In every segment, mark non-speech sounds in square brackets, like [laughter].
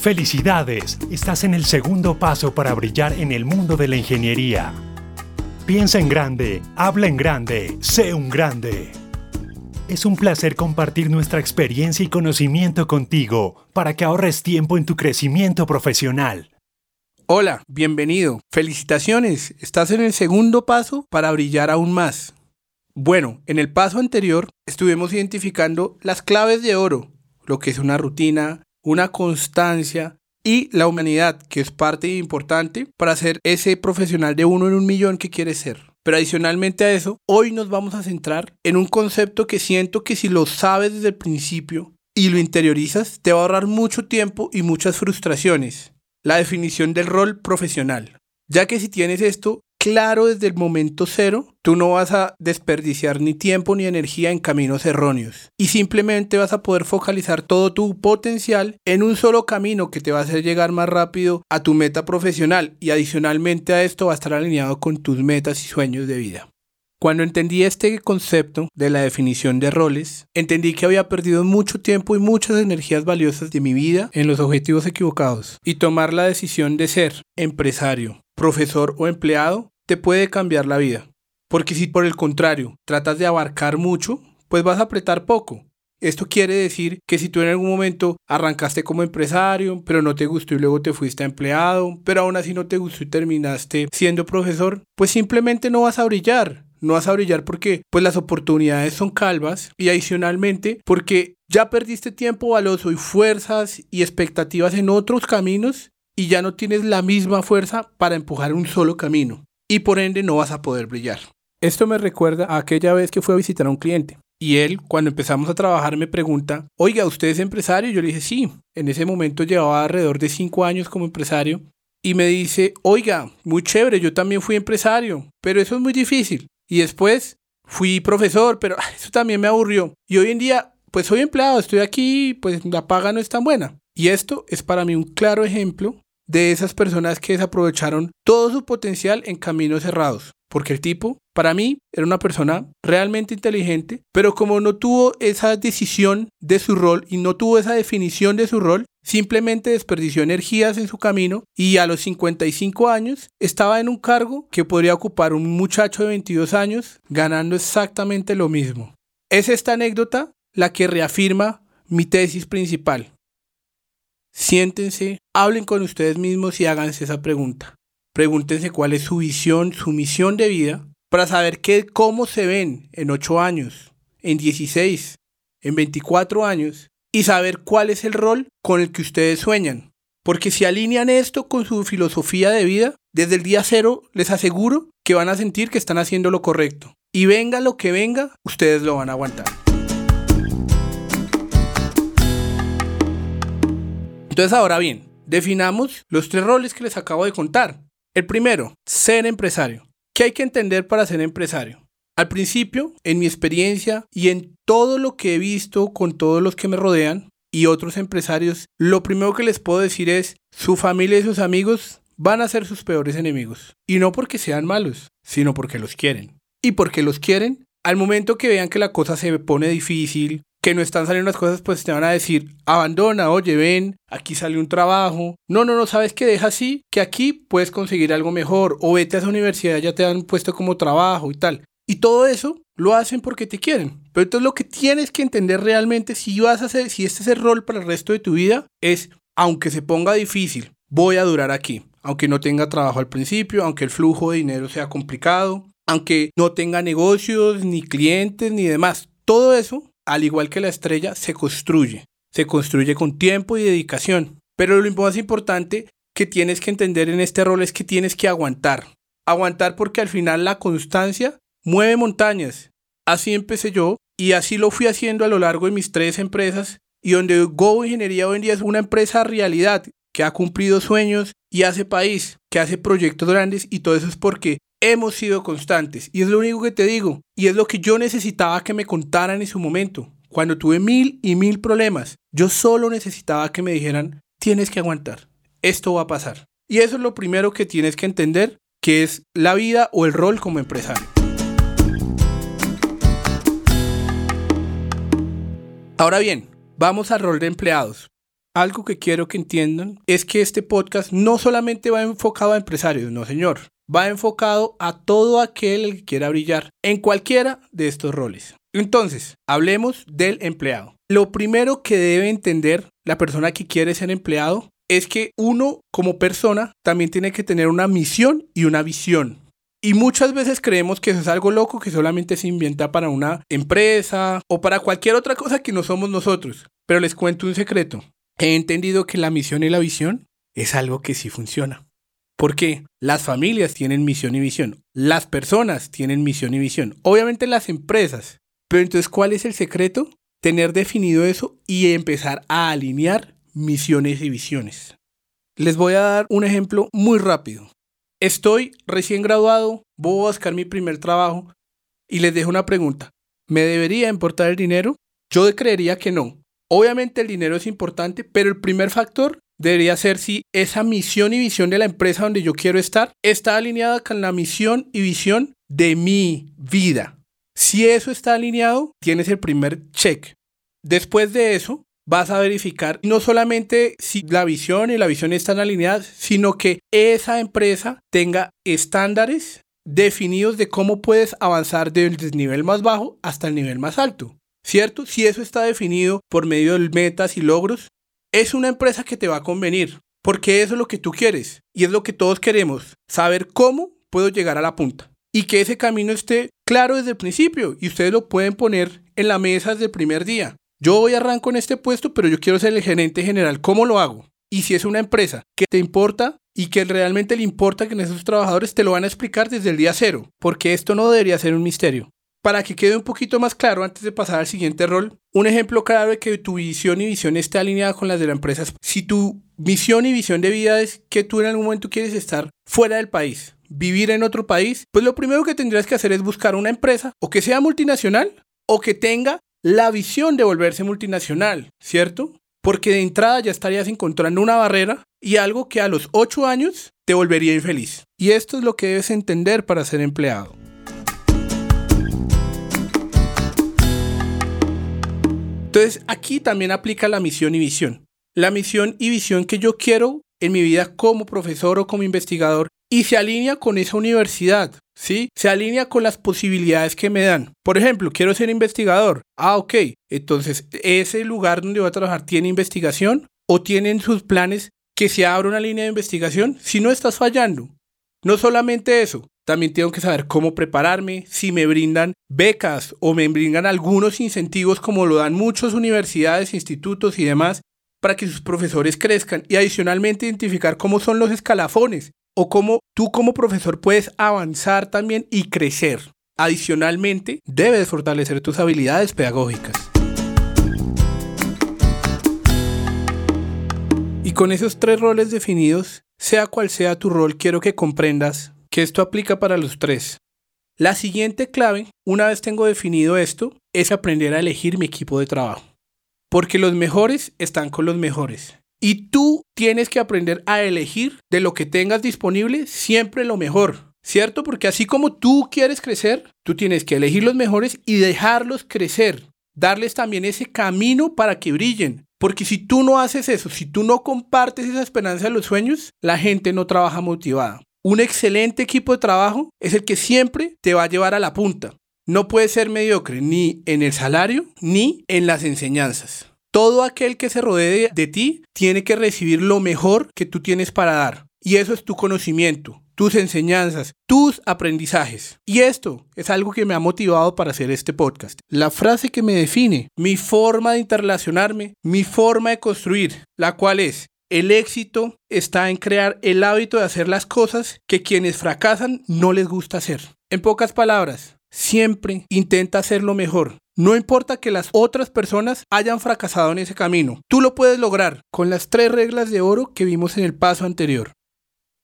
Felicidades, estás en el segundo paso para brillar en el mundo de la ingeniería. Piensa en grande, habla en grande, sé un grande. Es un placer compartir nuestra experiencia y conocimiento contigo para que ahorres tiempo en tu crecimiento profesional. Hola, bienvenido. Felicitaciones, estás en el segundo paso para brillar aún más. Bueno, en el paso anterior estuvimos identificando las claves de oro, lo que es una rutina, una constancia y la humanidad, que es parte importante para ser ese profesional de uno en un millón que quiere ser. Pero adicionalmente a eso, hoy nos vamos a centrar en un concepto que siento que si lo sabes desde el principio y lo interiorizas, te va a ahorrar mucho tiempo y muchas frustraciones. La definición del rol profesional. Ya que si tienes esto, claro desde el momento cero, tú no vas a desperdiciar ni tiempo ni energía en caminos erróneos y simplemente vas a poder focalizar todo tu potencial en un solo camino que te va a hacer llegar más rápido a tu meta profesional y adicionalmente a esto va a estar alineado con tus metas y sueños de vida. Cuando entendí este concepto de la definición de roles, entendí que había perdido mucho tiempo y muchas energías valiosas de mi vida en los objetivos equivocados y tomar la decisión de ser empresario, profesor o empleado te puede cambiar la vida. Porque si por el contrario tratas de abarcar mucho, pues vas a apretar poco. Esto quiere decir que si tú en algún momento arrancaste como empresario, pero no te gustó y luego te fuiste a empleado, pero aún así no te gustó y terminaste siendo profesor, pues simplemente no vas a brillar. No vas a brillar porque pues las oportunidades son calvas y adicionalmente porque ya perdiste tiempo valioso y fuerzas y expectativas en otros caminos y ya no tienes la misma fuerza para empujar un solo camino y por ende no vas a poder brillar. Esto me recuerda a aquella vez que fui a visitar a un cliente. Y él, cuando empezamos a trabajar, me pregunta, oiga, ¿usted es empresario? Yo le dije, sí. En ese momento llevaba alrededor de cinco años como empresario. Y me dice, oiga, muy chévere, yo también fui empresario, pero eso es muy difícil. Y después fui profesor, pero [laughs] eso también me aburrió. Y hoy en día, pues soy empleado, estoy aquí, pues la paga no es tan buena. Y esto es para mí un claro ejemplo de esas personas que desaprovecharon todo su potencial en caminos cerrados. Porque el tipo, para mí, era una persona realmente inteligente, pero como no tuvo esa decisión de su rol y no tuvo esa definición de su rol, simplemente desperdició energías en su camino y a los 55 años estaba en un cargo que podría ocupar un muchacho de 22 años ganando exactamente lo mismo. Es esta anécdota la que reafirma mi tesis principal. Siéntense, hablen con ustedes mismos y háganse esa pregunta. Pregúntense cuál es su visión, su misión de vida, para saber qué, cómo se ven en 8 años, en 16, en 24 años, y saber cuál es el rol con el que ustedes sueñan. Porque si alinean esto con su filosofía de vida, desde el día cero les aseguro que van a sentir que están haciendo lo correcto. Y venga lo que venga, ustedes lo van a aguantar. Entonces ahora bien, definamos los tres roles que les acabo de contar. El primero, ser empresario. ¿Qué hay que entender para ser empresario? Al principio, en mi experiencia y en todo lo que he visto con todos los que me rodean y otros empresarios, lo primero que les puedo decir es, su familia y sus amigos van a ser sus peores enemigos. Y no porque sean malos, sino porque los quieren. Y porque los quieren, al momento que vean que la cosa se pone difícil, que no están saliendo las cosas, pues te van a decir, abandona, oye, ven, aquí sale un trabajo. No, no, no, sabes que deja así, que aquí puedes conseguir algo mejor, o vete a esa universidad, ya te han puesto como trabajo y tal. Y todo eso lo hacen porque te quieren. Pero entonces lo que tienes que entender realmente, si vas a hacer, si este es el rol para el resto de tu vida, es, aunque se ponga difícil, voy a durar aquí. Aunque no tenga trabajo al principio, aunque el flujo de dinero sea complicado, aunque no tenga negocios, ni clientes, ni demás. Todo eso al igual que la estrella, se construye. Se construye con tiempo y dedicación. Pero lo más importante que tienes que entender en este rol es que tienes que aguantar. Aguantar porque al final la constancia mueve montañas. Así empecé yo y así lo fui haciendo a lo largo de mis tres empresas y donde Go Ingeniería hoy en día es una empresa realidad que ha cumplido sueños y hace país, que hace proyectos grandes y todo eso es porque hemos sido constantes. Y es lo único que te digo. Y es lo que yo necesitaba que me contaran en su momento. Cuando tuve mil y mil problemas, yo solo necesitaba que me dijeran, tienes que aguantar. Esto va a pasar. Y eso es lo primero que tienes que entender, que es la vida o el rol como empresario. Ahora bien, vamos al rol de empleados. Algo que quiero que entiendan es que este podcast no solamente va enfocado a empresarios, no señor, va enfocado a todo aquel que quiera brillar en cualquiera de estos roles. Entonces, hablemos del empleado. Lo primero que debe entender la persona que quiere ser empleado es que uno como persona también tiene que tener una misión y una visión. Y muchas veces creemos que eso es algo loco que solamente se inventa para una empresa o para cualquier otra cosa que no somos nosotros. Pero les cuento un secreto. He entendido que la misión y la visión es algo que sí funciona. Porque las familias tienen misión y visión, las personas tienen misión y visión, obviamente las empresas. Pero entonces, ¿cuál es el secreto? Tener definido eso y empezar a alinear misiones y visiones. Les voy a dar un ejemplo muy rápido. Estoy recién graduado, voy a buscar mi primer trabajo y les dejo una pregunta. ¿Me debería importar el dinero? Yo creería que no. Obviamente el dinero es importante, pero el primer factor debería ser si esa misión y visión de la empresa donde yo quiero estar está alineada con la misión y visión de mi vida. Si eso está alineado, tienes el primer check. Después de eso, vas a verificar no solamente si la visión y la visión están alineadas, sino que esa empresa tenga estándares definidos de cómo puedes avanzar desde el nivel más bajo hasta el nivel más alto. ¿Cierto? Si eso está definido por medio de metas y logros, es una empresa que te va a convenir, porque eso es lo que tú quieres y es lo que todos queremos, saber cómo puedo llegar a la punta y que ese camino esté claro desde el principio y ustedes lo pueden poner en la mesa desde el primer día. Yo voy a arranco en este puesto, pero yo quiero ser el gerente general. ¿Cómo lo hago? Y si es una empresa que te importa y que realmente le importa que esos trabajadores te lo van a explicar desde el día cero, porque esto no debería ser un misterio. Para que quede un poquito más claro antes de pasar al siguiente rol, un ejemplo claro de que tu visión y visión esté alineada con las de la empresa. Si tu misión y visión de vida es que tú en algún momento quieres estar fuera del país, vivir en otro país, pues lo primero que tendrías que hacer es buscar una empresa o que sea multinacional o que tenga la visión de volverse multinacional, ¿cierto? Porque de entrada ya estarías encontrando una barrera y algo que a los 8 años te volvería infeliz. Y esto es lo que debes entender para ser empleado. Entonces aquí también aplica la misión y visión. La misión y visión que yo quiero en mi vida como profesor o como investigador y se alinea con esa universidad, ¿sí? Se alinea con las posibilidades que me dan. Por ejemplo, quiero ser investigador. Ah, ok. Entonces, ¿ese lugar donde voy a trabajar tiene investigación o tienen sus planes que se abra una línea de investigación? Si no estás fallando. No solamente eso, también tengo que saber cómo prepararme, si me brindan becas o me brindan algunos incentivos como lo dan muchas universidades, institutos y demás para que sus profesores crezcan y adicionalmente identificar cómo son los escalafones o cómo tú como profesor puedes avanzar también y crecer. Adicionalmente, debes fortalecer tus habilidades pedagógicas. Y con esos tres roles definidos, sea cual sea tu rol, quiero que comprendas que esto aplica para los tres. La siguiente clave, una vez tengo definido esto, es aprender a elegir mi equipo de trabajo. Porque los mejores están con los mejores. Y tú tienes que aprender a elegir de lo que tengas disponible siempre lo mejor, ¿cierto? Porque así como tú quieres crecer, tú tienes que elegir los mejores y dejarlos crecer, darles también ese camino para que brillen. Porque si tú no haces eso, si tú no compartes esa esperanza de los sueños, la gente no trabaja motivada. Un excelente equipo de trabajo es el que siempre te va a llevar a la punta. No puede ser mediocre ni en el salario ni en las enseñanzas. Todo aquel que se rodee de ti tiene que recibir lo mejor que tú tienes para dar. Y eso es tu conocimiento, tus enseñanzas, tus aprendizajes. Y esto es algo que me ha motivado para hacer este podcast. La frase que me define, mi forma de interrelacionarme, mi forma de construir, la cual es, el éxito está en crear el hábito de hacer las cosas que quienes fracasan no les gusta hacer. En pocas palabras, siempre intenta hacer lo mejor. No importa que las otras personas hayan fracasado en ese camino, tú lo puedes lograr con las tres reglas de oro que vimos en el paso anterior.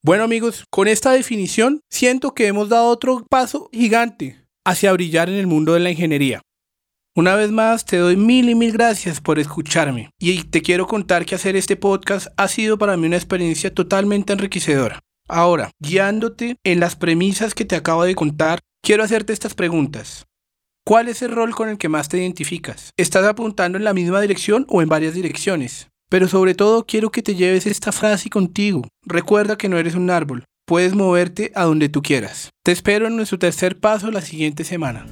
Bueno amigos, con esta definición siento que hemos dado otro paso gigante hacia brillar en el mundo de la ingeniería. Una vez más, te doy mil y mil gracias por escucharme y te quiero contar que hacer este podcast ha sido para mí una experiencia totalmente enriquecedora. Ahora, guiándote en las premisas que te acabo de contar, quiero hacerte estas preguntas. ¿Cuál es el rol con el que más te identificas? ¿Estás apuntando en la misma dirección o en varias direcciones? Pero sobre todo quiero que te lleves esta frase contigo. Recuerda que no eres un árbol, puedes moverte a donde tú quieras. Te espero en nuestro tercer paso la siguiente semana.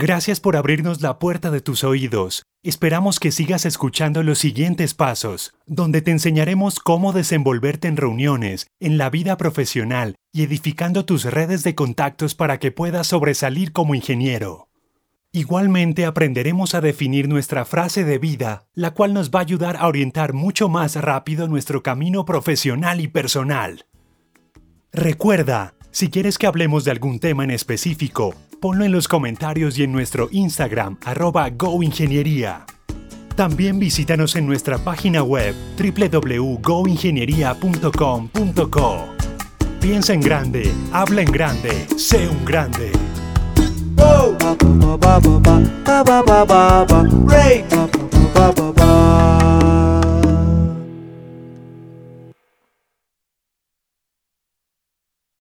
Gracias por abrirnos la puerta de tus oídos. Esperamos que sigas escuchando los siguientes pasos, donde te enseñaremos cómo desenvolverte en reuniones, en la vida profesional y edificando tus redes de contactos para que puedas sobresalir como ingeniero. Igualmente aprenderemos a definir nuestra frase de vida, la cual nos va a ayudar a orientar mucho más rápido nuestro camino profesional y personal. Recuerda, si quieres que hablemos de algún tema en específico, ponlo en los comentarios y en nuestro Instagram, arroba GoIngeniería. También visítanos en nuestra página web www.goingeniería.com.co. Piensa en grande, habla en grande, sé un grande.